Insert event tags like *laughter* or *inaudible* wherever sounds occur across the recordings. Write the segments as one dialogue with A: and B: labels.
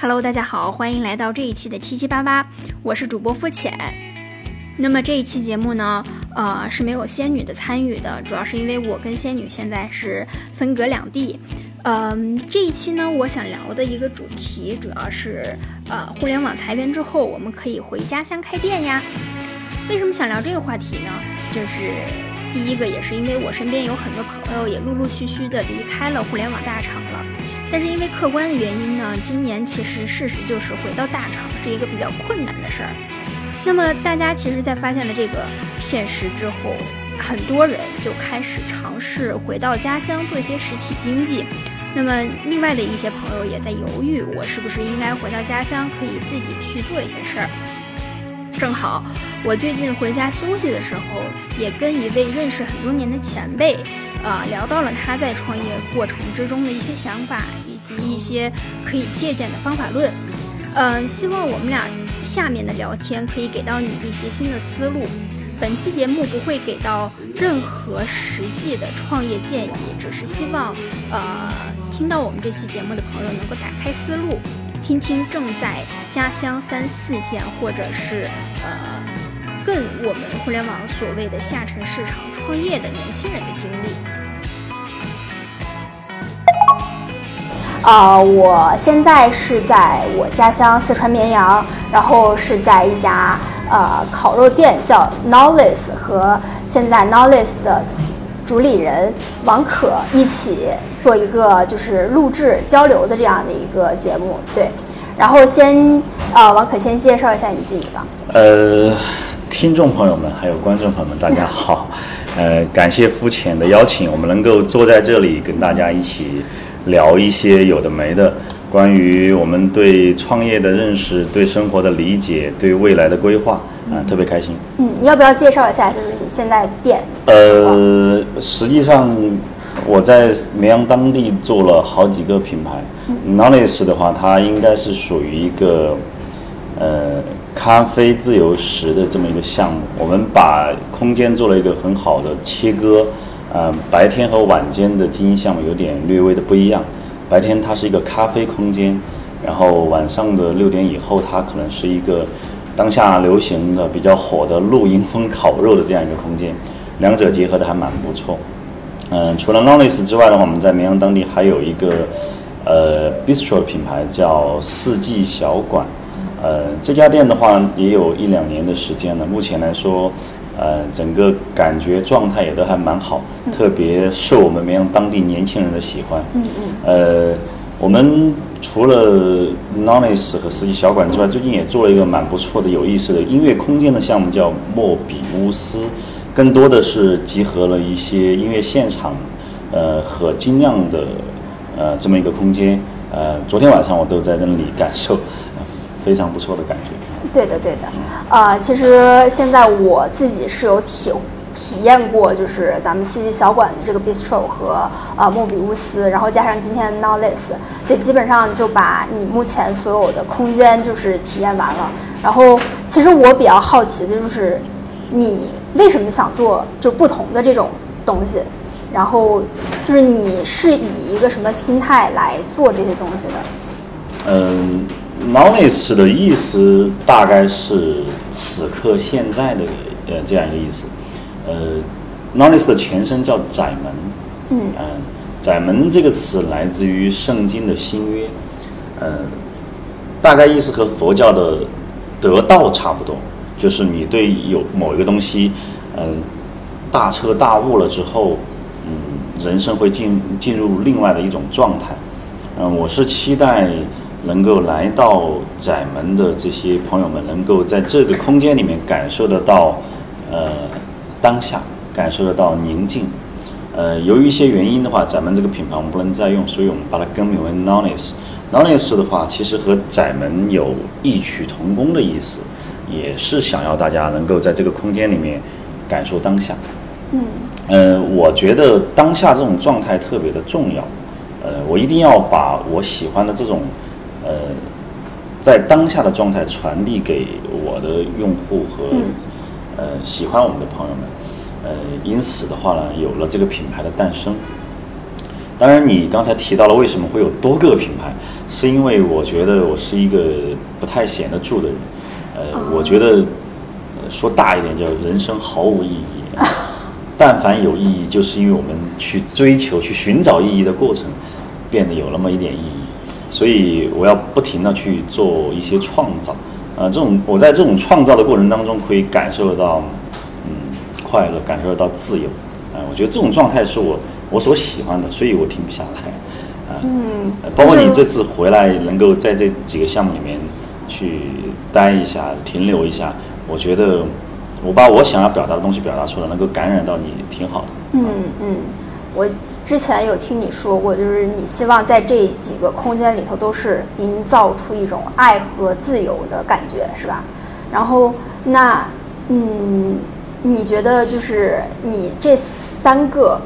A: Hello，大家好，欢迎来到这一期的七七八八，我是主播肤浅。那么这一期节目呢，呃是没有仙女的参与的，主要是因为我跟仙女现在是分隔两地。嗯，这一期呢，我想聊的一个主题主要是，呃，互联网裁员之后，我们可以回家乡开店呀。为什么想聊这个话题呢？就是第一个，也是因为我身边有很多朋友也陆陆续续的离开了互联网大厂了。但是因为客观的原因呢，今年其实事实就是回到大厂是一个比较困难的事儿。那么大家其实，在发现了这个现实之后，很多人就开始尝试回到家乡做一些实体经济。那么另外的一些朋友也在犹豫，我是不是应该回到家乡，可以自己去做一些事儿。正好我最近回家休息的时候，也跟一位认识很多年的前辈。啊，聊到了他在创业过程之中的一些想法，以及一些可以借鉴的方法论。嗯，希望我们俩下面的聊天可以给到你一些新的思路。本期节目不会给到任何实际的创业建议，只是希望呃听到我们这期节目的朋友能够打开思路，听听正在家乡三四线或者是呃。更我们互联网所谓的下沉市场创业的年轻人的经历。啊，我现在是在我家乡四川绵阳，然后是在一家呃烤肉店叫 Knowles 和现在 Knowles 的主理人王可一起做一个就是录制交流的这样的一个节目。对，然后先呃王可先介绍一下你自己吧。
B: 呃。听众朋友们，还有观众朋友们，大家好，*laughs* 呃，感谢肤浅的邀请，我们能够坐在这里跟大家一起聊一些有的没的，关于我们对创业的认识、对生活的理解、对未来的规划，啊，特别开心。
A: 嗯，你要不要介绍一下，就是你现在店？
B: 呃，实际上我在绵阳当地做了好几个品牌，Knowledge 的话，它应该是属于一个，呃。咖啡自由食的这么一个项目，我们把空间做了一个很好的切割，呃，白天和晚间的经营项目有点略微的不一样。白天它是一个咖啡空间，然后晚上的六点以后，它可能是一个当下流行的比较火的露营风烤肉的这样一个空间，两者结合的还蛮不错。嗯，除了 Knowles 之外的话，我们在绵阳当地还有一个呃 Bistro 品牌叫四季小馆。呃，这家店的话也有一两年的时间了。目前来说，呃，整个感觉状态也都还蛮好，特别受我们绵阳当地年轻人的喜欢。嗯嗯。呃，我们除了 Nonis 和四季小馆之外，最近也做了一个蛮不错的、有意思的音乐空间的项目，叫莫比乌斯，更多的是集合了一些音乐现场，呃，和精酿的，呃，这么一个空间。呃，昨天晚上我都在那里感受。非常不错的感觉。
A: 对的，对的。呃，其实现在我自己是有体体验过，就是咱们四季小馆的这个 bistro 和呃莫比乌斯，然后加上今天的 Knowles，对，基本上就把你目前所有的空间就是体验完了。然后，其实我比较好奇的就是，你为什么想做就不同的这种东西？然后，就是你是以一个什么心态来做这些东西的？
B: 嗯。Knowledge 的意思大概是此刻现在的呃这样一个意思，呃，Knowledge 的前身叫窄门，嗯，窄门这个词来自于圣经的新约，呃，大概意思和佛教的得道差不多，就是你对有某一个东西，嗯，大彻大悟了之后，嗯，人生会进进入另外的一种状态，嗯，我是期待。能够来到窄门的这些朋友们，能够在这个空间里面感受得到，呃，当下感受得到宁静。呃，由于一些原因的话，咱们这个品牌我们不能再用，所以我们把它更名为 Knowles。Knowles 的话，其实和窄门有异曲同工的意思，也是想要大家能够在这个空间里面感受当下。嗯。呃，我觉得当下这种状态特别的重要。呃，我一定要把我喜欢的这种。呃，在当下的状态传递给我的用户和呃喜欢我们的朋友们，呃，因此的话呢，有了这个品牌的诞生。当然，你刚才提到了为什么会有多个品牌，是因为我觉得我是一个不太闲得住的人。呃，我觉得呃说大一点叫人生毫无意义。*laughs* 但凡有意义，就是因为我们去追求、去寻找意义的过程，变得有那么一点意义。所以我要不停的去做一些创造。呃，这种我在这种创造的过程当中，可以感受得到，嗯，快乐，感受得到自由。啊、我觉得这种状态是我我所喜欢的，所以我停不下来。啊、
A: 嗯
B: 呃，包括你这次回来能够在这几个项目里面去待一下、停留一下，我觉得我把我想要表达的东西表达出来，能够感染到你，挺好的。
A: 嗯嗯，我之前有听你说过，就是你希望在这几个空间里头都是营造出一种爱和自由的感觉，是吧？然后那嗯，你觉得就是你这三个，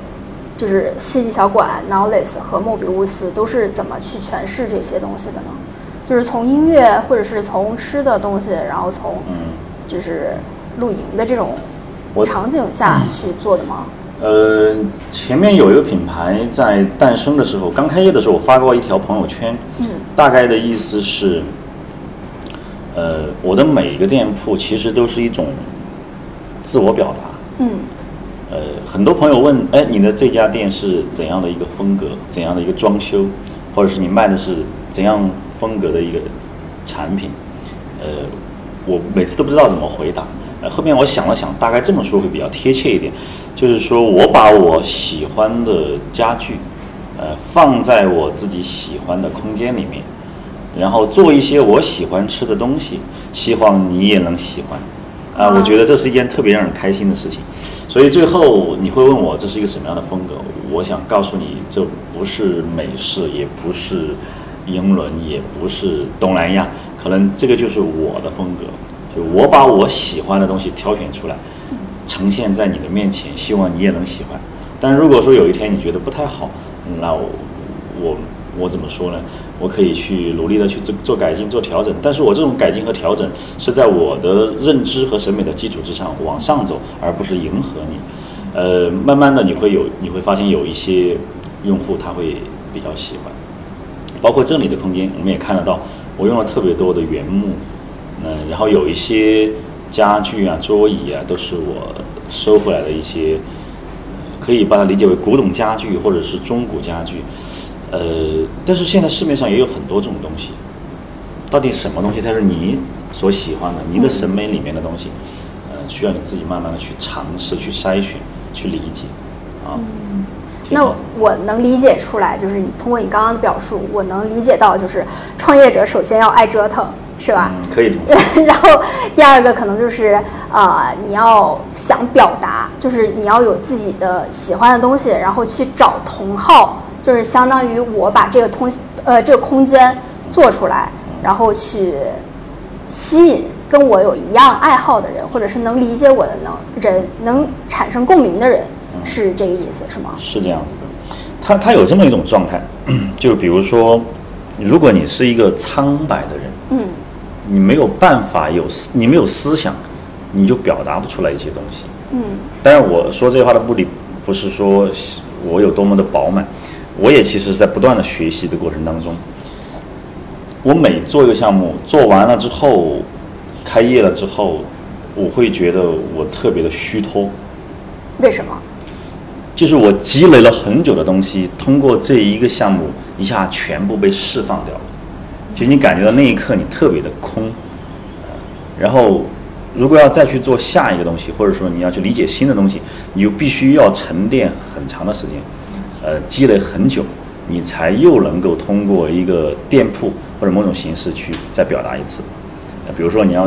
A: 就是四季小馆、Knowless 和莫比乌斯都是怎么去诠释这些东西的呢？就是从音乐，或者是从吃的东西，然后从
B: 嗯，
A: 就是露营的这种场景下去做的吗？
B: 呃，前面有一个品牌在诞生的时候，刚开业的时候，我发过一条朋友圈，
A: 嗯
B: 大概的意思是，呃，我的每一个店铺其实都是一种自我表达。
A: 嗯
B: 呃，很多朋友问，哎，你的这家店是怎样的一个风格，怎样的一个装修，或者是你卖的是怎样风格的一个产品？呃，我每次都不知道怎么回答。后面我想了想，大概这么说会比较贴切一点，就是说我把我喜欢的家具，呃，放在我自己喜欢的空间里面，然后做一些我喜欢吃的东西，希望你也能喜欢。啊、我觉得这是一件特别让人开心的事情。所以最后你会问我这是一个什么样的风格？我想告诉你，这不是美式，也不是英伦，也不是东南亚，可能这个就是我的风格。就我把我喜欢的东西挑选出来，呈现在你的面前，希望你也能喜欢。但如果说有一天你觉得不太好，那我我怎么说呢？我可以去努力的去做做改进、做调整，但是我这种改进和调整是在我的认知和审美的基础之上往上走，而不是迎合你。呃，慢慢的你会有你会发现有一些用户他会比较喜欢，包括这里的空间，我们也看得到，我用了特别多的原木，嗯、然后有一些家具啊、桌椅啊，都是我收回来的一些，呃可以把它理解为古董家具或者是中古家具。呃，但是现在市面上也有很多这种东西，到底什么东西才是你所喜欢的、你的审美里面的东西？呃，需要你自己慢慢的去尝试、去筛选、去理解，啊。挺
A: 那我能理解出来，就是你通过你刚刚的表述，我能理解到，就是创业者首先要爱折腾，是吧？
B: 嗯，可以。*laughs*
A: 然后第二个可能就是呃，你要想表达，就是你要有自己的喜欢的东西，然后去找同好，就是相当于我把这个通呃这个空间做出来，然后去吸引跟我有一样爱好的人，或者是能理解我的能人，能产生共鸣的人，是这个意思是吗？
B: 是这样子的，他他有这么一种状态，*clears throat* 就比如说，如果你是一个苍白的人，
A: 嗯
B: 你没有办法有思，你没有思想，你就表达不出来一些东西。
A: 嗯
B: 当然，我说这句话的目的不是说我有多么的饱满，我也其实在不断的学习的过程当中，我每做一个项目做完了之后，开业了之后，我会觉得我特别的虚脱，
A: 为什么？
B: 就是我积累了很久的东西，通过这一个项目一下全部被释放掉了。其实你感觉到那一刻你特别的空，呃然后如果要再去做下一个东西，或者说你要去理解新的东西，你就必须要沉淀很长的时间，呃，积累很久，你才又能够通过一个店铺或者某种形式去再表达一次。比如说你要，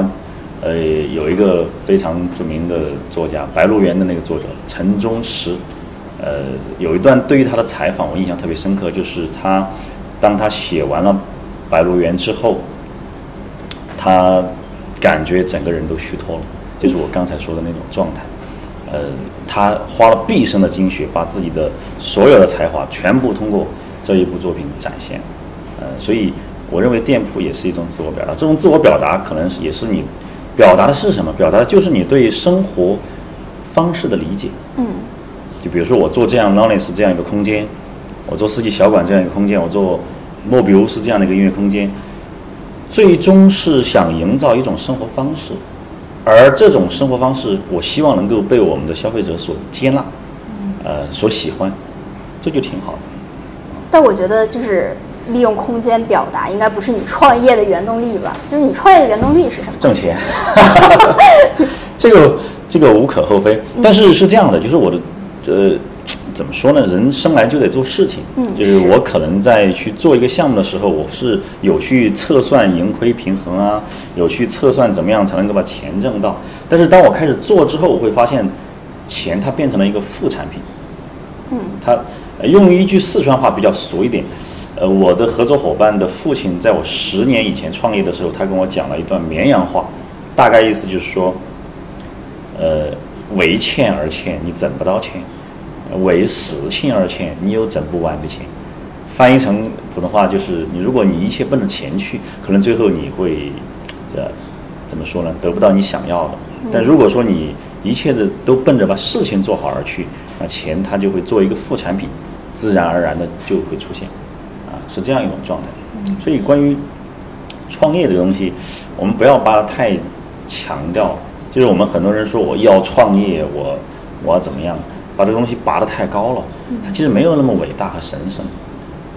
B: 呃，有一个非常著名的作家，《白鹿原》的那个作者陈忠实，呃，有一段对于他的采访我印象特别深刻，就是他当他写完了《白鹿原》之后，他感觉整个人都虚脱了，就是我刚才说的那种状态。呃，他花了毕生的精血，把自己的所有的才华全部通过这一部作品展现。呃，所以我认为店铺也是一种自我表达。这种自我表达可能是也是你表达的是什么？表达的就是你对生活方式的理解。
A: 嗯
B: 就比如说我做这样 Knowledge 这样一个空间，我做四季小馆这样一个空间，我做莫比乌斯这样的一个音乐空间，最终是想营造一种生活方式，而这种生活方式，我希望能够被我们的消费者所接纳，呃，所喜欢，这就挺好的。
A: 但我觉得就是利用空间表达，应该不是你创业的原动力吧？就是你创业的原动力是什么？
B: 挣钱，*laughs* 这个这个无可厚非。但是是这样的，就是我的呃，怎么说呢？人生来就得做事情。
A: 嗯
B: 就是我可能在去做一个项目的时候，我是有去测算盈亏平衡啊，有去测算怎么样才能够把钱挣到。但是当我开始做之后，我会发现，钱它变成了一个副产品。
A: 嗯，
B: 它呃用一句四川话比较俗一点，呃，我的合作伙伴的父亲在我十年以前创业的时候，他跟我讲了一段绵阳话，大概意思就是说，呃，为欠而欠，你挣不到钱；为事情而欠，你有挣不完的钱。翻译成普通话就是，你如果你一切奔着钱去，可能最后你会，这怎么说呢？得不到你想要的。但如果说你一切的都奔着把事情做好而去，那钱它就会做一个副产品，自然而然的就会出现，啊，是这样一种状态。所以关于创业这个东西，我们不要把它太强调。就是我们很多人说我要创业，我我要怎么样，把这个东西拔得太高了，它其实没有那么伟大和神圣。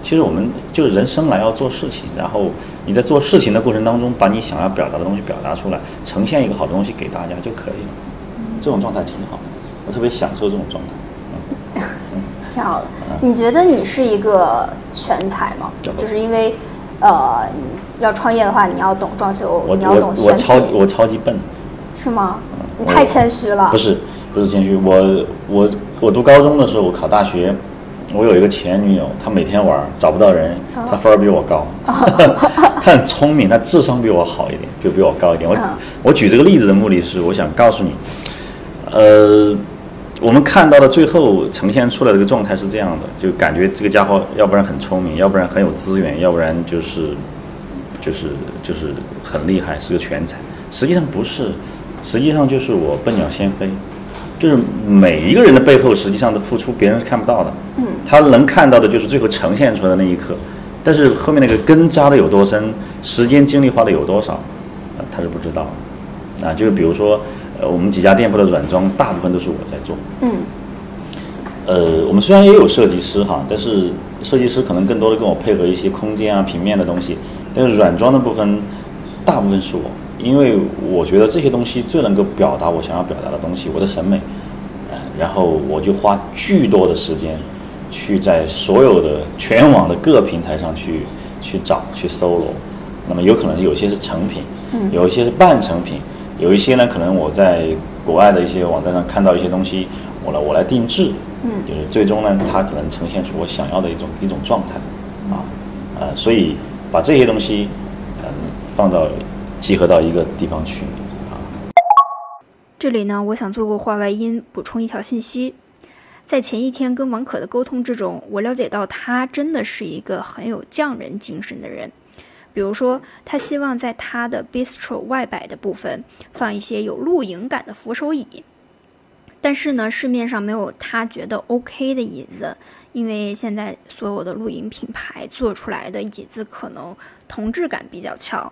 B: 其实我们就是人生来要做事情，然后你在做事情的过程当中，把你想要表达的东西表达出来，呈现一个好的东西给大家就可以了。这种状态挺好的，我特别享受这种状态。
A: 挺 *laughs* 好的。你觉得你是一个全才吗？
B: 有
A: 就是因为，呃，要创业的话，你要懂装修，你要懂
B: 我
A: 选品，
B: 我超我超级笨，
A: 是吗？你太谦虚了。
B: 不是不是谦虚，我我我读高中的时候，我考大学，我有一个前女友，她每天玩儿找不到人，她分儿比我高，*laughs* 她很聪明，她智商比我好一点，就比我高一点。我
A: 嗯
B: 我举这个例子的目的是，我想告诉你，呃，我们看到的最后呈现出来的这个状态是这样的，就感觉这个家伙要不然很聪明，要不然很有资源，要不然就是就是就是很厉害，是个全才。实际上不是，实际上就是我笨鸟先飞，就是每一个人的背后，实际上的付出别人是看不到的，
A: 嗯，
B: 他能看到的就是最后呈现出来的那一刻，但是后面那个根扎的有多深，时间精力花的有多少，呃，他是不知道的。啊，就是比如说，呃，我们几家店铺的软装，大部分都是我在做。
A: 嗯
B: 呃，我们虽然也有设计师哈，但是设计师可能更多的跟我配合一些空间啊、平面的东西，但是软装的部分，大部分是我，因为我觉得这些东西最能够表达我想要表达的东西，我的审美，呃，然后我就花巨多的时间，去在所有的全网的各平台上去去找去搜罗，那么有可能有些是成品，
A: 嗯。
B: 有一些是半成品，有一些呢可能我在国外的一些网站上看到一些东西，我来我来定制，
A: 嗯。
B: 就是最终呢，它可能呈现出我想要的一种一种状态，啊，呃，所以把这些东西，嗯，放到集合到一个地方去，啊，
A: 这里呢，我想做个话外音，补充一条信息。在前一天跟王可的沟通之中，我了解到他真的是一个很有匠人精神的人。比如说，他希望在他的 bistro 外摆的部分放一些有露营感的扶手椅，但是呢，市面上没有他觉得 OK 的椅子，因为现在所有的露营品牌做出来的椅子可能同质感比较强，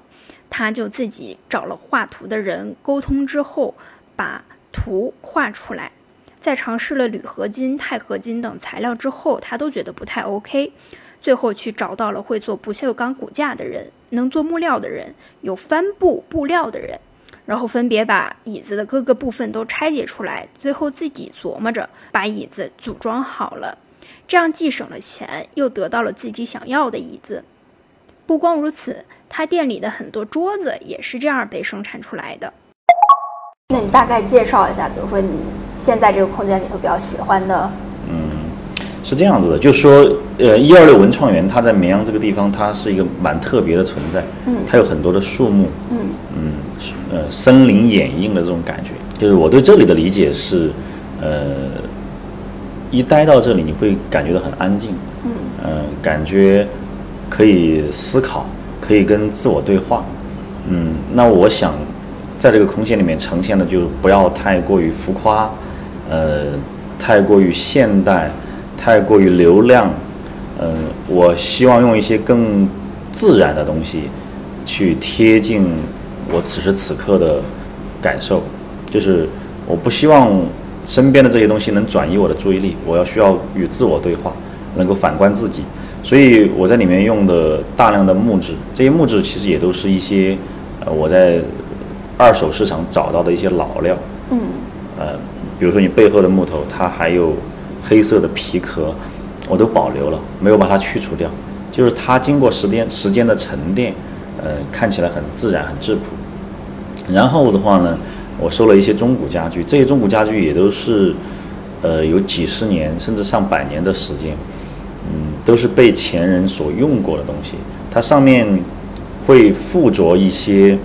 A: 他就自己找了画图的人沟通之后，把图画出来，在尝试了铝合金、钛合金等材料之后，他都觉得不太 OK。最后去找到了会做不锈钢骨架的人，能做木料的人，有帆布布料的人，然后分别把椅子的各个部分都拆解出来，最后自己琢磨着把椅子组装好了，这样既省了钱，又得到了自己想要的椅子。不光如此，他店里的很多桌子也是这样被生产出来的。那你大概介绍一下，比如说你现在这个空间里头比较喜欢的，嗯
B: 是这样子的，就是说，呃，一二六文创园它在绵阳这个地方，它是一个蛮特别的存在，
A: 嗯
B: 它有很多的树木，
A: 嗯
B: 嗯，呃，森林掩映的这种感觉。就是我对这里的理解是，呃，一待到这里，你会感觉到很安静，
A: 嗯。
B: 呃，感觉可以思考，可以跟自我对话。嗯，那我想在这个空间里面呈现的就不要太过于浮夸，呃，太过于现代，太过于流量，嗯、我希望用一些更自然的东西去贴近我此时此刻的感受，就是我不希望身边的这些东西能转移我的注意力，我要需要与自我对话，能够反观自己。所以我在里面用的大量的木质，这些木质其实也都是一些呃我在二手市场找到的一些老料。
A: 嗯
B: 呃，比如说你背后的木头，它还有黑色的皮壳，我都保留了，没有把它去除掉。就是它经过时间时间的沉淀，呃，看起来很自然、很质朴。然后的话呢，我收了一些中古家具，这些中古家具也都是，呃，有几十年甚至上百年的时间，嗯，都是被前人所用过的东西。它上面会附着一些，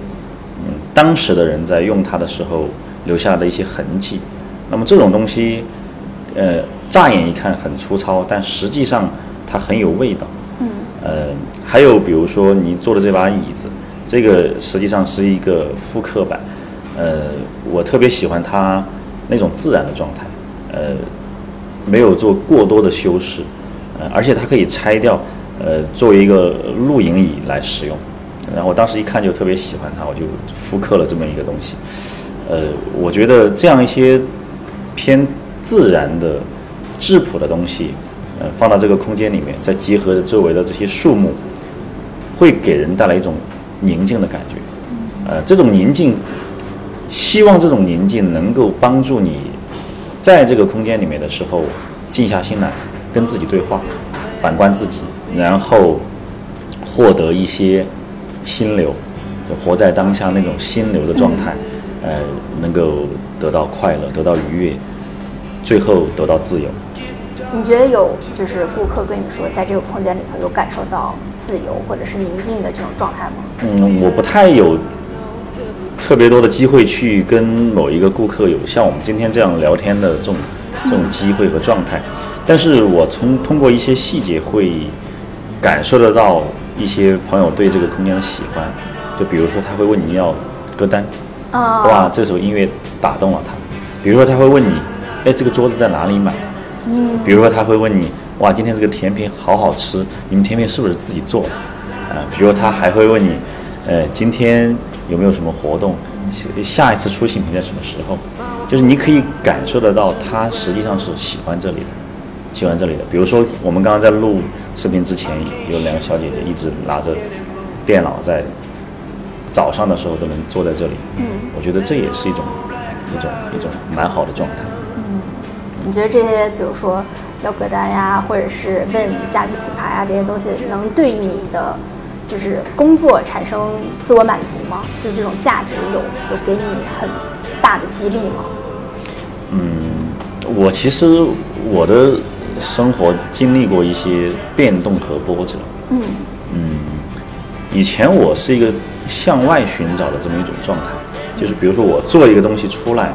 B: 嗯，当时的人在用它的时候留下的一些痕迹。那么这种东西，呃，乍眼一看很粗糙，但实际上它很有味道。
A: 嗯
B: 呃，还有比如说你坐的这把椅子，这个实际上是一个复刻版。呃，我特别喜欢它那种自然的状态，呃，没有做过多的修饰，呃，而且它可以拆掉，呃，作为一个露营椅来使用。然后我当时一看就特别喜欢它，我就复刻了这么一个东西。呃，我觉得这样一些偏自然的、质朴的东西，呃，放到这个空间里面，再结合着周围的这些树木，会给人带来一种宁静的感觉。呃，这种宁静，希望这种宁静能够帮助你，在这个空间里面的时候，静下心来，跟自己对话，反观自己，然后获得一些心流，就活在当下那种心流的状态，呃，能够得到快乐，得到愉悦，最后得到自由。
A: 你觉得有就是顾客跟你说，在这个空间里头有感受到自由或者是宁静的这种状态吗？
B: 嗯，我不太有特别多的机会去跟某一个顾客有像我们今天这样聊天的这种这种机会和状态，但是我从通过一些细节会感受得到一些朋友对这个空间的喜欢，就比如说他会问你要歌单，
A: 啊
B: 哇，这首音乐打动了他，比如说他会问你，哎，这个桌子在哪里买的？
A: 嗯
B: 比如说他会问你，哇，今天这个甜品好好吃，你们甜品是不是自己做的？啊、比如他还会问你，呃，今天有没有什么活动？下下一次出新品在什么时候？就是你可以感受得到他实际上是喜欢这里的，喜欢这里的。比如说我们刚刚在录视频之前，有两个小姐姐一直拿着电脑在早上的时候都能坐在这里，
A: 嗯，
B: 我觉得这也是一种一种一种蛮好的状态。
A: 嗯你觉得这些，比如说要歌单呀，或者是问家具品牌啊这些东西，能对你的就是工作产生自我满足吗？就是这种价值有有给你很大的激励吗？
B: 嗯我其实我的生活经历过一些变动和波折。
A: 嗯
B: 以前我是一个向外寻找的这么一种状态，就是比如说我做一个东西出来，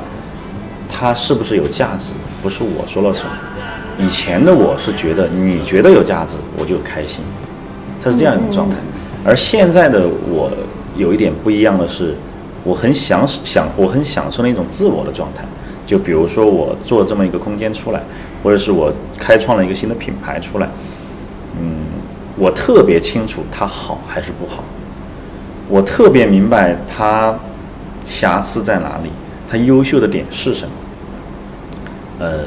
B: 它是不是有价值，不是我说了算。以前的我是觉得你觉得有价值，我就开心，它是这样一种状态。而现在的我有一点不一样的是，我很享享我很享受那种自我的状态。就比如说我做这么一个空间出来，或者是我开创了一个新的品牌出来，嗯，我特别清楚它好还是不好，我特别明白它瑕疵在哪里，它优秀的点是什么。呃，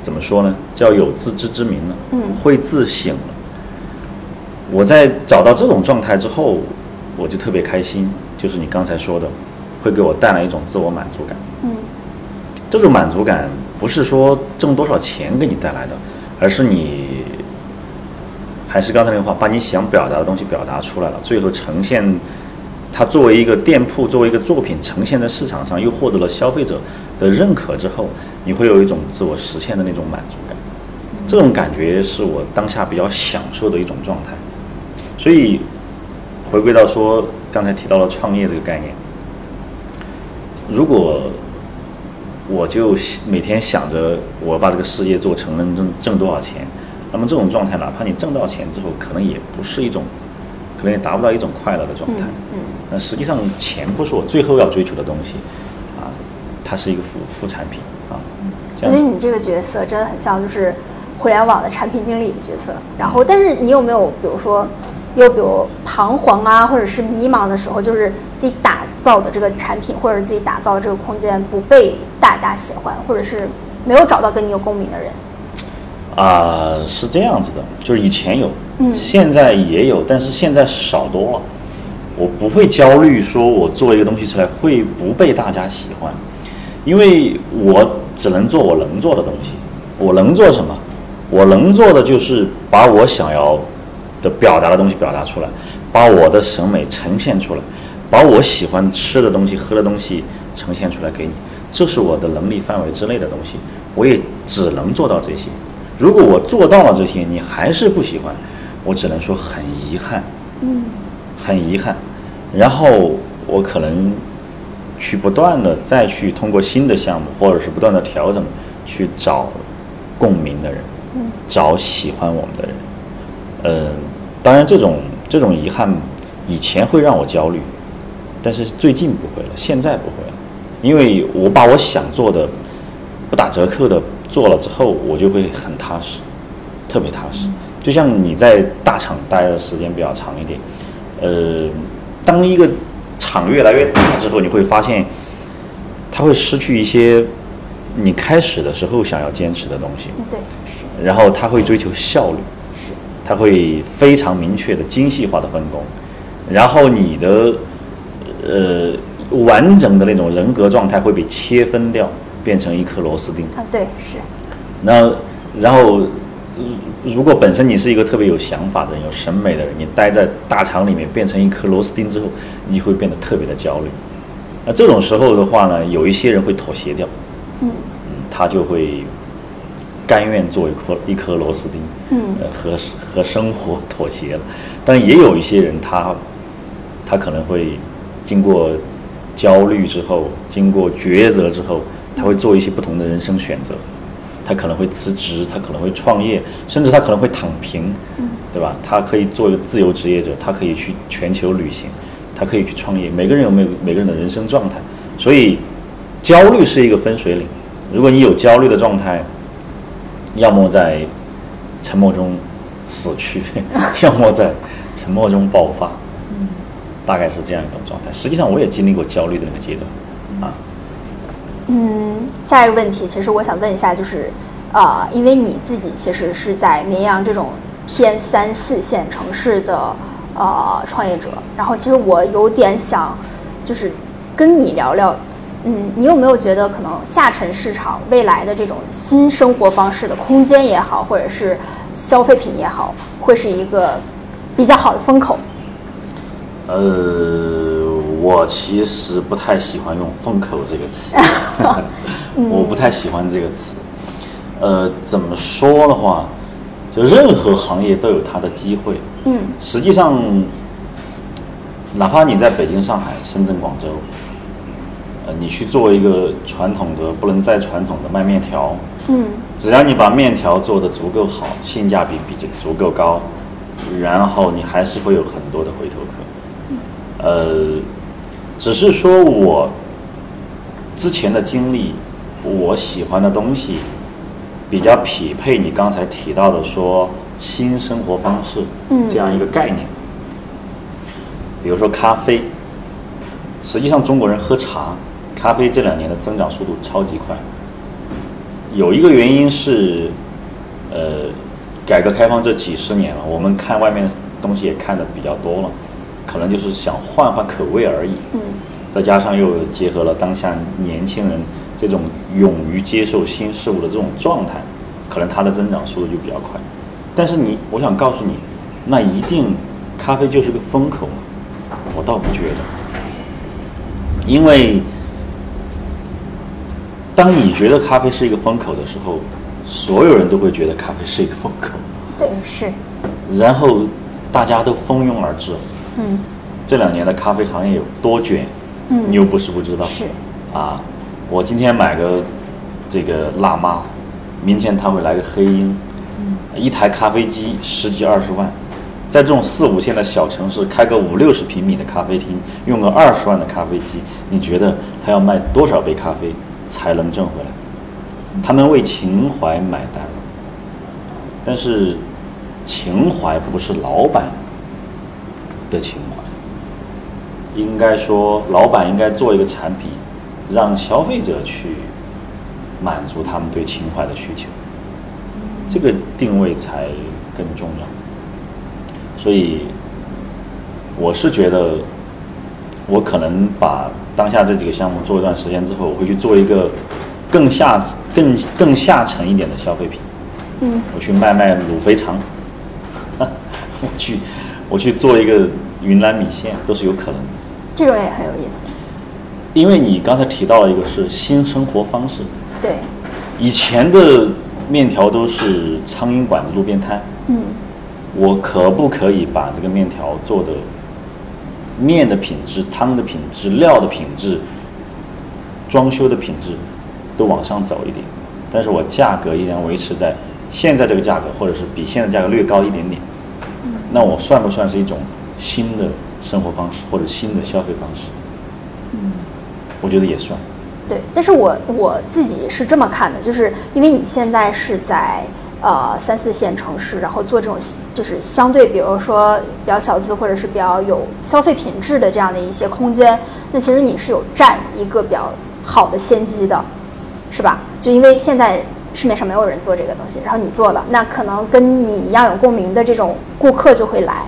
B: 怎么说呢？叫有自知之明了，
A: 嗯
B: 会自省了。我在找到这种状态之后，我就特别开心，就是你刚才说的，会给我带来一种自我满足感。
A: 嗯
B: 这种满足感不是说挣多少钱给你带来的，而是你还是刚才那个话，把你想表达的东西表达出来了，最后呈现它作为一个店铺，作为一个作品呈现在市场上，又获得了消费者的认可之后，你会有一种自我实现的那种满足感。这种感觉是我当下比较享受的一种状态。所以回归到说刚才提到了创业这个概念，如果我就每天想着我把这个事业做成能挣挣多少钱，那么这种状态，哪怕你挣到钱之后，可能也不是一种，可能也达不到一种快乐的状态。
A: 嗯
B: 那实际上，钱不是我最后要追求的东西，啊，它是一个副副产品啊。这样
A: 我觉得你这个角色真的很像，就是互联网的产品经理的角色。然后，但是你有没有比如说，又比如彷徨啊，或者是迷茫的时候，就是自己打造的这个产品或者自己打造的这个空间不被大家喜欢，或者是没有找到跟你有共鸣的人？
B: 啊，是这样子的，就是以前有，
A: 嗯
B: 现在也有，但是现在少多了。我不会焦虑，说我做一个东西出来会不被大家喜欢，因为我只能做我能做的东西。我能做什么？我能做的就是把我想要的表达的东西表达出来，把我的审美呈现出来，把我喜欢吃的东西、喝的东西呈现出来给你，这是我的能力范围之内的东西，我也只能做到这些。如果我做到了这些，你还是不喜欢，我只能说很遗憾，
A: 嗯
B: 很遗憾。然后我可能去不断的再去通过新的项目，或者是不断的调整，去找共鸣的人，
A: 嗯
B: 找喜欢我们的人。呃，当然这种这种遗憾以前会让我焦虑，但是最近不会了，现在不会了，因为我把我想做的不打折扣的做了之后，我就会很踏实，特别踏实。就像你在大厂待的时间比较长一点，呃，当一个厂越来越大之后，你会发现，它会失去一些你开始的时候想要坚持的东西，
A: 嗯，对，是。
B: 然后他会追求效率，
A: 是，
B: 它会非常明确的精细化的分工，然后你的呃完整的那种人格状态会被切分掉，变成一颗螺丝钉。
A: 啊，对，是，
B: 那然后，如如果本身你是一个特别有想法的人、有审美的人，你待在大厂里面变成一颗螺丝钉之后，你会变得特别的焦虑。那这种时候的话呢，有一些人会妥协掉，
A: 嗯
B: 嗯，他就会甘愿做一颗一颗螺丝钉，
A: 嗯
B: 呃，和和生活妥协了。但也有一些人他，他可能会经过焦虑之后，经过抉择之后，他会做一些不同的人生选择。他可能会辞职，他可能会创业，甚至他可能会躺平，
A: 嗯
B: 对吧？他可以做一个自由职业者，他可以去全球旅行，他可以去创业。每个人有每每个人的人生状态，所以焦虑是一个分水岭。如果你有焦虑的状态，要么在沉默中死去，*laughs* 要么在沉默中爆发，大概是这样一种状态。实际上，我也经历过焦虑的那个阶段，啊，
A: 嗯，下一个问题，其实我想问一下，就是，呃，因为你自己其实是在绵阳这种偏三四线城市的呃创业者，然后其实我有点想，就是跟你聊聊，嗯，你有没有觉得可能下沉市场未来的这种新生活方式的空间也好，或者是消费品也好，会是一个比较好的风口？
B: 呃，我其实不太喜欢用“风口”这个词，*laughs* 我不太喜欢这个词。呃，怎么说的话，就任何行业都有它的机会。
A: 嗯
B: 实际上，哪怕你在北京、上海、深圳、广州，呃，你去做一个传统的不能再传统的卖面条，
A: 嗯
B: 只要你把面条做得足够好，性价比比较足够高，然后你还是会有很多的回头客。呃，只是说我之前的经历，我喜欢的东西比较匹配你刚才提到的说新生活方式
A: 嗯
B: 这样一个概念。比如说咖啡，实际上中国人喝茶、咖啡这两年的增长速度超级快。有一个原因是，呃，改革开放这几十年了，我们看外面东西也看的比较多了，可能就是想换换口味而已。
A: 嗯
B: 再加上又结合了当下年轻人这种勇于接受新事物的这种状态，可能它的增长速度就比较快。但是你，我想告诉你，那一定咖啡就是个风口吗？我倒不觉得，因为当你觉得咖啡是一个风口的时候，所有人都会觉得咖啡是一个风口，
A: 对，是，
B: 然后大家都蜂拥而至。
A: 嗯。
B: 这两年的咖啡行业有多卷，
A: 嗯。
B: 你又不是不知道。
A: 是，
B: 啊，我今天买个这个辣妈，明天他会来个黑鹰，嗯。一台咖啡机十几二十万，在这种四五线的小城市开个五六十平米的咖啡厅，用个二十万的咖啡机，你觉得他要卖多少杯咖啡才能挣回来？他们为情怀买单，但是情怀不是老板的情怀，应该说老板应该做一个产品，让消费者去满足他们对情怀的需求，这个定位才更重要。所以我是觉得，我可能把当下这几个项目做一段时间之后，我会去做一个更下更更下沉一点的消费品。
A: 嗯，
B: 我去卖卖卤肥肠，*laughs* 我去我去做一个云南米线，都是有可能的。
A: 这种也很有意思。
B: 因为你刚才提到了一个是新生活方式，
A: 对，
B: 以前的面条都是苍蝇馆子、路边摊，
A: 嗯，
B: 我可不可以把这个面条做的面的品质、汤的品质、料的品质、装修的品质都往上走一点，但是我价格依然维持在现在这个价格，或者是比现在价格略高一点点，那我算不算是一种新的生活方式或者新的消费方式？
A: 嗯，
B: 我觉得也算。
A: 对，但是我我自己是这么看的，就是因为你现在是在呃三四线城市，然后做这种就是相对比如说比较小资或者是比较有消费品质的这样的一些空间，那其实你是有占一个比较好的先机的，是吧？就因为现在市面上没有人做这个东西，然后你做了，那可能跟你一样有共鸣的这种顾客就会来，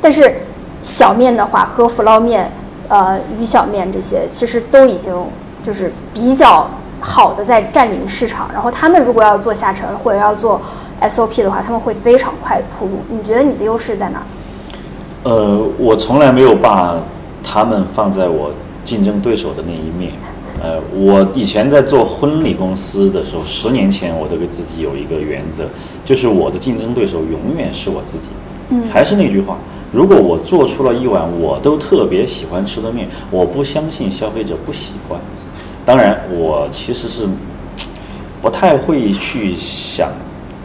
A: 但是小面的话和麸烙面。呃，鱼小面这些其实都已经就是比较好的在占领市场，然后他们如果要做下沉或者要做 SOP 的话，他们会非常快的铺路。你觉得你的优势在哪？
B: 呃，我从来没有把他们放在我竞争对手的那一面。呃，我以前在做婚礼公司的时候，十年前我都给自己有一个原则，就是我的竞争对手永远是我自己。
A: 嗯，
B: 还是那句话。如果我做出了一碗我都特别喜欢吃的面，我不相信消费者不喜欢。当然，我其实是不太会去想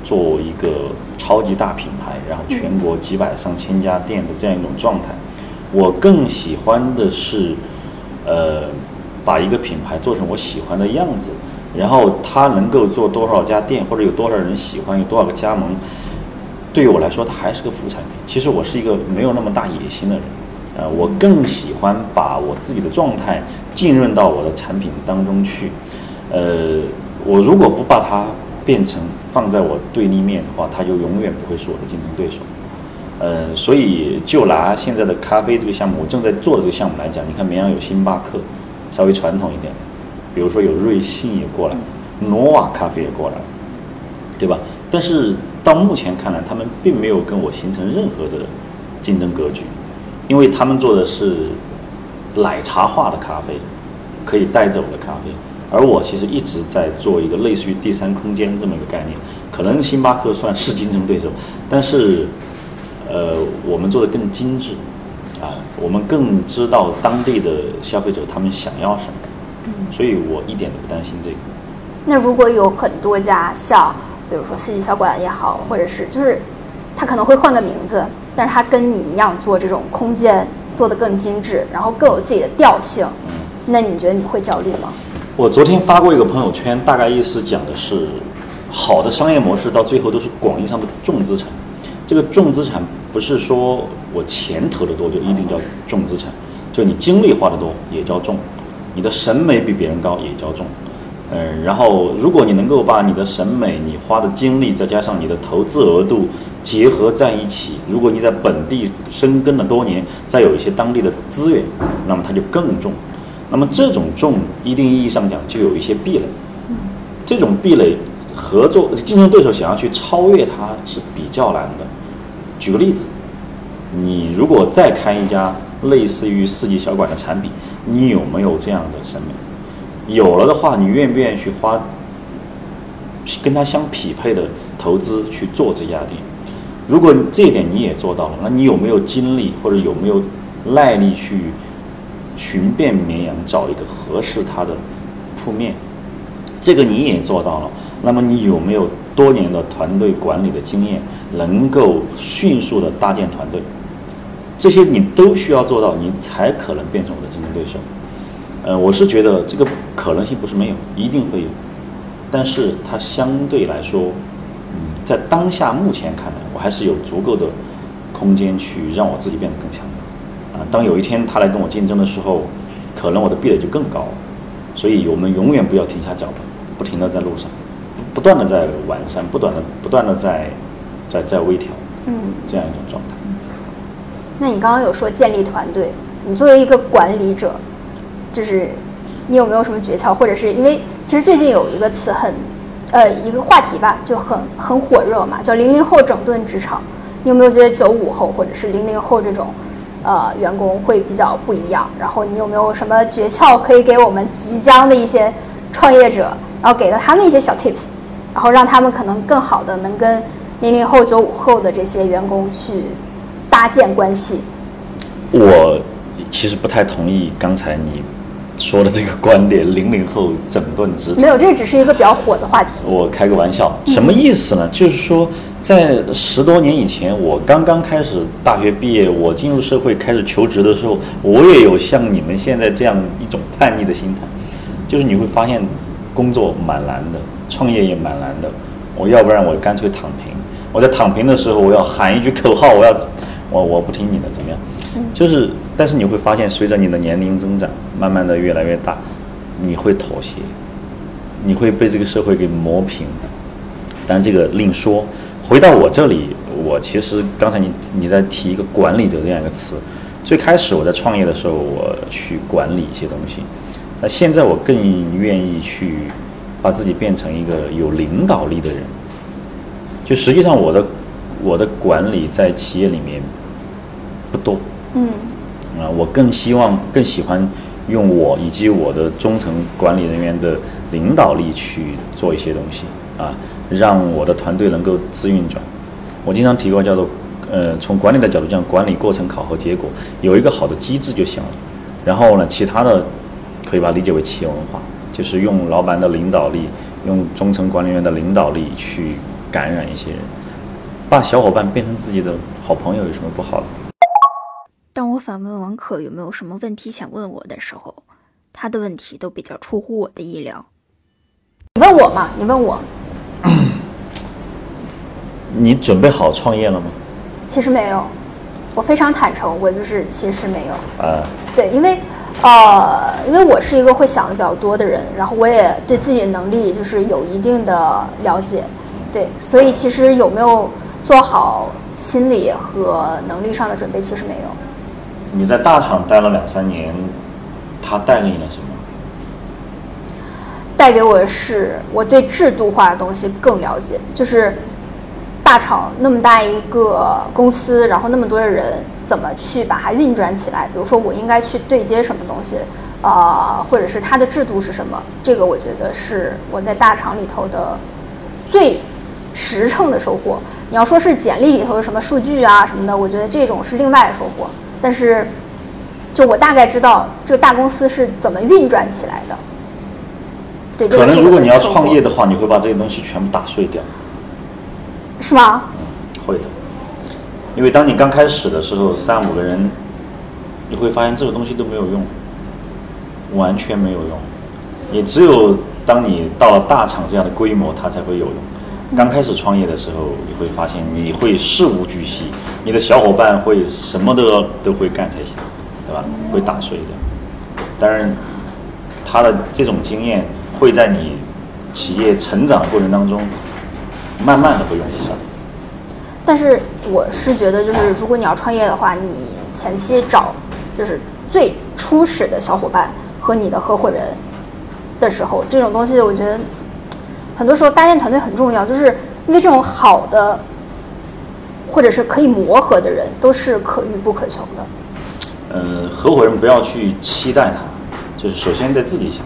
B: 做一个超级大品牌，然后全国几百上千家店的这样一种状态。我更喜欢的是，呃，把一个品牌做成我喜欢的样子，然后它能够做多少家店，或者有多少人喜欢，有多少个加盟。对于我来说，它还是个副产品。其实我是一个没有那么大野心的人，呃，我更喜欢把我自己的状态浸润到我的产品当中去。呃，我如果不把它变成放在我对立面的话，它就永远不会是我的竞争对手。呃，所以就拿现在的咖啡这个项目，我正在做的这个项目来讲，你看绵阳有星巴克，稍微传统一点，比如说有瑞幸也过来，诺瓦咖啡也过来，对吧？但是。到目前看来，他们并没有跟我形成任何的竞争格局，因为他们做的是奶茶化的咖啡，可以带走的咖啡，而我其实一直在做一个类似于第三空间这么一个概念。可能星巴克算是竞争对手，但是，呃，我们做的更精致，啊，我们更知道当地的消费者他们想要什么，所以我一点都不担心这个。
A: 那如果有很多家像。比如说四季小馆也好，或者是就是，他可能会换个名字，但是他跟你一样做这种空间做得更精致，然后更有自己的调性。那你觉得你会焦虑吗？
B: 我昨天发过一个朋友圈，大概意思讲的是，好的商业模式到最后都是广义上的重资产。这个重资产不是说我钱投的多就一定叫重资产，就你精力花的多也叫重，你的审美比别人高也叫重。嗯，然后如果你能够把你的审美、你花的精力，再加上你的投资额度结合在一起，如果你在本地生根了多年，再有一些当地的资源，那么它就更重。那么这种重，一定意义上讲，就有一些壁垒。这种壁垒，合作竞争对手想要去超越它是比较难的。举个例子，你如果再开一家类似于四季小馆的产品，你有没有这样的审美？有了的话，你愿不愿意去花跟它相匹配的投资去做这家店？如果这一点你也做到了，那你有没有精力或者有没有耐力去寻遍绵阳找一个合适它的铺面？这个你也做到了，那么你有没有多年的团队管理的经验，能够迅速的搭建团队？这些你都需要做到，你才可能变成我的竞争对手。呃，我是觉得这个可能性不是没有，一定会有，但是它相对来说，嗯，在当下目前看来，我还是有足够的空间去让我自己变得更强当有一天他来跟我竞争的时候，可能我的壁垒就更高了。所以我们永远不要停下脚步，不停的在路上，不断的在完善，不断的不断的在在在微调，
A: 嗯，
B: 这样一种状态。
A: 那你刚刚有说建立团队，你作为一个管理者，就是你有没有什么诀窍，或者是因为其实最近有一个词很，呃，一个话题吧，就很很火热嘛，叫零零后整顿职场。你有没有觉得九五后或者是零零后这种，呃，员工会比较不一样？然后你有没有什么诀窍可以给我们即将的一些创业者，然后给了他们一些小 tips，然后让他们可能更好的能跟零零后、九五后的这些员工去搭建关系？
B: 我其实不太同意刚才你说的这个观点，零零后整顿职场。
A: 没有，这只是一个比较火的话题。
B: 我开个玩笑，什么意思呢？就是说，在十多年以前，我刚刚开始大学毕业，我进入社会开始求职的时候，我也有像你们现在这样一种叛逆的心态，就是你会发现工作蛮难的，创业也蛮难的。我要不然我干脆躺平。我在躺平的时候，我要喊一句口号，我要我我不听你的，怎么样？就是，但是你会发现，随着你的年龄增长，慢慢的越来越大，你会妥协，你会被这个社会给磨平。但这个另说。回到我这里，我其实刚才你你在提一个管理者这样一个词，最开始我在创业的时候，我去管理一些东西，那现在我更愿意去把自己变成一个有领导力的人。就实际上我的我的管理在企业里面不多，
A: 嗯
B: 啊，我更希望、更喜欢用我以及我的中层管理人员的领导力去做一些东西啊，让我的团队能够自运转。我经常提过叫做，呃，从管理的角度讲，管理过程、考核结果有一个好的机制就行了。然后呢，其他的可以把它理解为企业文化，就是用老板的领导力，用中层管理员的领导力去感染一些人，把小伙伴变成自己的好朋友有什么不好的？
A: 当我反问王可有没有什么问题想问我的时候，他的问题都比较出乎我的意料。你问我嘛？你问我，
B: 你准备好创业了吗？
A: 其实没有，我非常坦诚，我就是其实没有。
B: 呃、
A: 对，因为呃，因为我是一个会想的比较多的人，然后我也对自己的能力就是有一定的了解，对，所以其实有没有做好心理和能力上的准备，其实没有。
B: 你在大厂待了两三年，他带给你了什么？
A: 带给我的是我对制度化的东西更了解，就是大厂那么大一个公司，然后那么多的人，怎么去把它运转起来？比如说我应该去对接什么东西，呃，或者是它的制度是什么？这个我觉得是我在大厂里头的最实诚的收获。你要说是简历里头的什么数据啊什么的，我觉得这种是另外的收获。但是，就我大概知道这个大公司是怎么运转起来的。对，
B: 可能如果你要创业的话，你会把这些东西全部打碎掉。
A: 是吗？
B: 会的，因为当你刚开始的时候，三五个人，你会发现这个东西都没有用，完全没有用。也只有当你到了大厂这样的规模，它才会有用。刚开始创业的时候，你会发现你会事无巨细，你的小伙伴会什么都要都会干才行，对吧？会打碎掉。当然，他的这种经验会在你企业成长的过程当中，慢慢的会用得上。
A: 但是我是觉得，就是如果你要创业的话，你前期找就是最初始的小伙伴和你的合伙人的时候，这种东西我觉得很多时候搭建团队很重要，就是因为这种好的或者是可以磨合的人都是可遇不可求的。
B: 呃，合伙人不要去期待他，就是首先得自己想，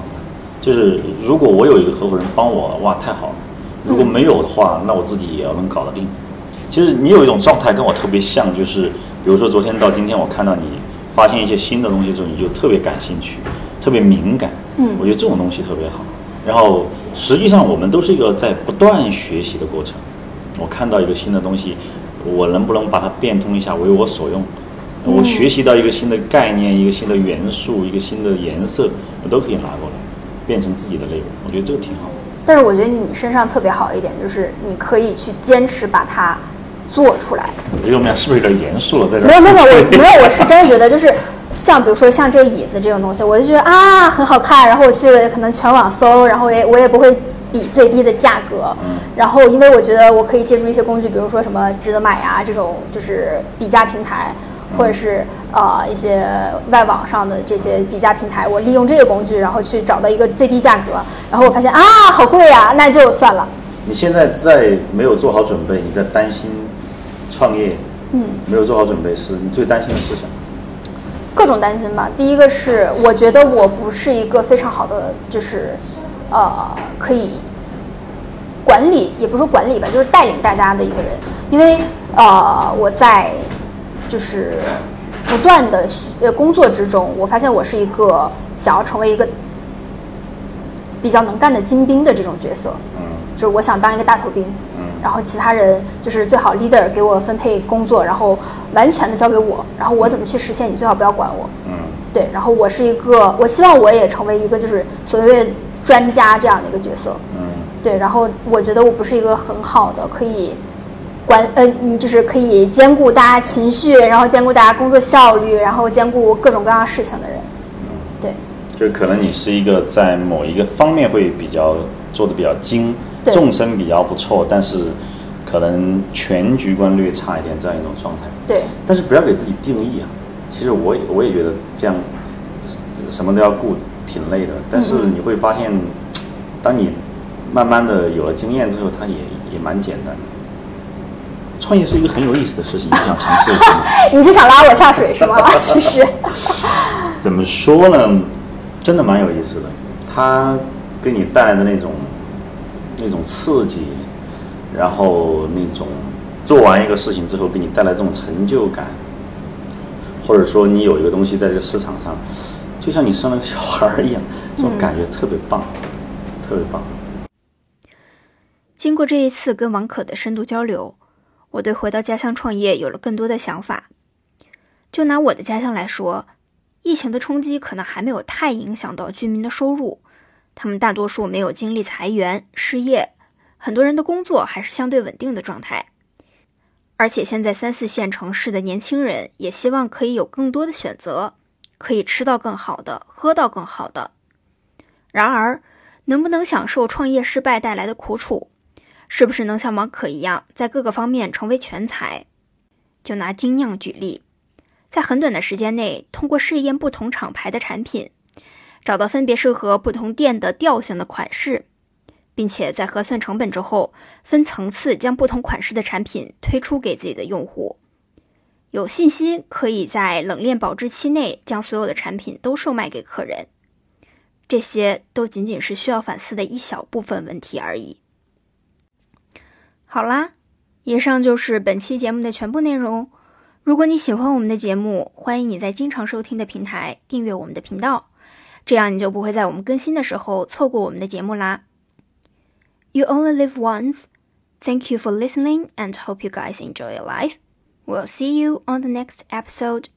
B: 就是如果我有一个合伙人帮我，哇，太好了；如果没有的话，那我自己也要能搞得定。其实你有一种状态跟我特别像，就是比如说昨天到今天，我看到你发现一些新的东西之后，你就特别感兴趣，特别敏感。
A: 嗯
B: 我觉得这种东西特别好。然后实际上我们都是一个在不断学习的过程。我看到一个新的东西，我能不能把它变通一下，为我所用？我学习到一个新的概念、一个新的元素、一个新的颜色，我都可以拿过来，变成自己的内容。我觉得这个挺好。
A: 但是我觉得你身上特别好一点，就是你可以去坚持把它做出来。
B: 我觉得我们俩是不是有点严肃了？在这
A: 没有没有，我没有，我是真的觉得就是像比如说像这个椅子这种东西，我就觉得啊很好看，然后我去可能全网搜，然后也我也不会比最低的价格，然后因为我觉得我可以借助一些工具，比如说什么值得买呀这种就是比价平台，或者是呃一些外网上的这些比价平台，我利用这个工具，然后去找到一个最低价格，然后我发现啊好贵呀，那就算了。
B: 你现在在没有做好准备，你在担心创业，
A: 嗯，
B: 没有做好准备，是你最担心的是什么？
A: 各种担心吧。第一个是，我觉得我不是一个非常好的，就是，呃，可以管理，也不是说管理吧，就是带领大家的一个人。因为呃，我在就是不断的呃工作之中，我发现我是一个想要成为一个比较能干的精兵的这种角色。
B: 嗯
A: 就是我想当一个大头兵，
B: 嗯
A: 然后其他人就是最好 leader 给我分配工作，然后完全的交给我，然后我怎么去实现，你最好不要管我。
B: 嗯
A: 对，然后我是一个，我希望我也成为一个就是所谓专家这样的一个角色。
B: 嗯
A: 对，然后我觉得我不是一个很好的可以管，呃，嗯就是可以兼顾大家情绪，然后兼顾大家工作效率，然后兼顾各种各样事情的人。对，
B: 就是可能你是一个在某一个方面会比较做的比较精，
A: 对
B: 纵深比较不错，但是可能全局观略差一点这样一种状态。
A: 对，
B: 但是不要给自己定义啊。其实我也我也觉得这样什么都要顾，挺累的。但是你会发现，当你慢慢的有了经验之后，它也也蛮简单的。创业是一个很有意思的事情，你想尝试一下？*laughs*
A: 你就想拉我下水是吗？*laughs* 其实，
B: 怎么说呢？真的蛮有意思的，它给你带来的那种那种刺激，然后那种做完一个事情之后给你带来这种成就感，或者说你有一个东西在这个市场上，就像你生了个小孩儿一样，这种感觉特别棒，特别棒。
A: 经过这一次跟王可的深度交流，我对回到家乡创业有了更多的想法。就拿我的家乡来说，疫情的冲击可能还没有太影响到居民的收入，他们大多数没有经历裁员、失业，很多人的工作还是相对稳定的状态。而且现在三四线城市的年轻人也希望可以有更多的选择，可以吃到更好的，喝到更好的。然而，能不能享受创业失败带来的苦楚？是不是能像王可一样，在各个方面成为全才？就拿精酿举例，在很短的时间内，通过试验不同厂牌的产品，找到分别适合不同店的调性的款式，并且在核算成本之后，分层次将不同款式的产品推出给自己的用户，有信心可以在冷链保质期内将所有的产品都售卖给客人。这些都仅仅是需要反思的一小部分问题而已。好啦，以上就是本期节目的全部内容。如果你喜欢我们的节目，欢迎你在经常收听的平台订阅我们的频道，这样你就不会在我们更新的时候错过我们的节目啦。You only live once. Thank you for listening and hope you guys enjoy your life. We'll see you on the next episode.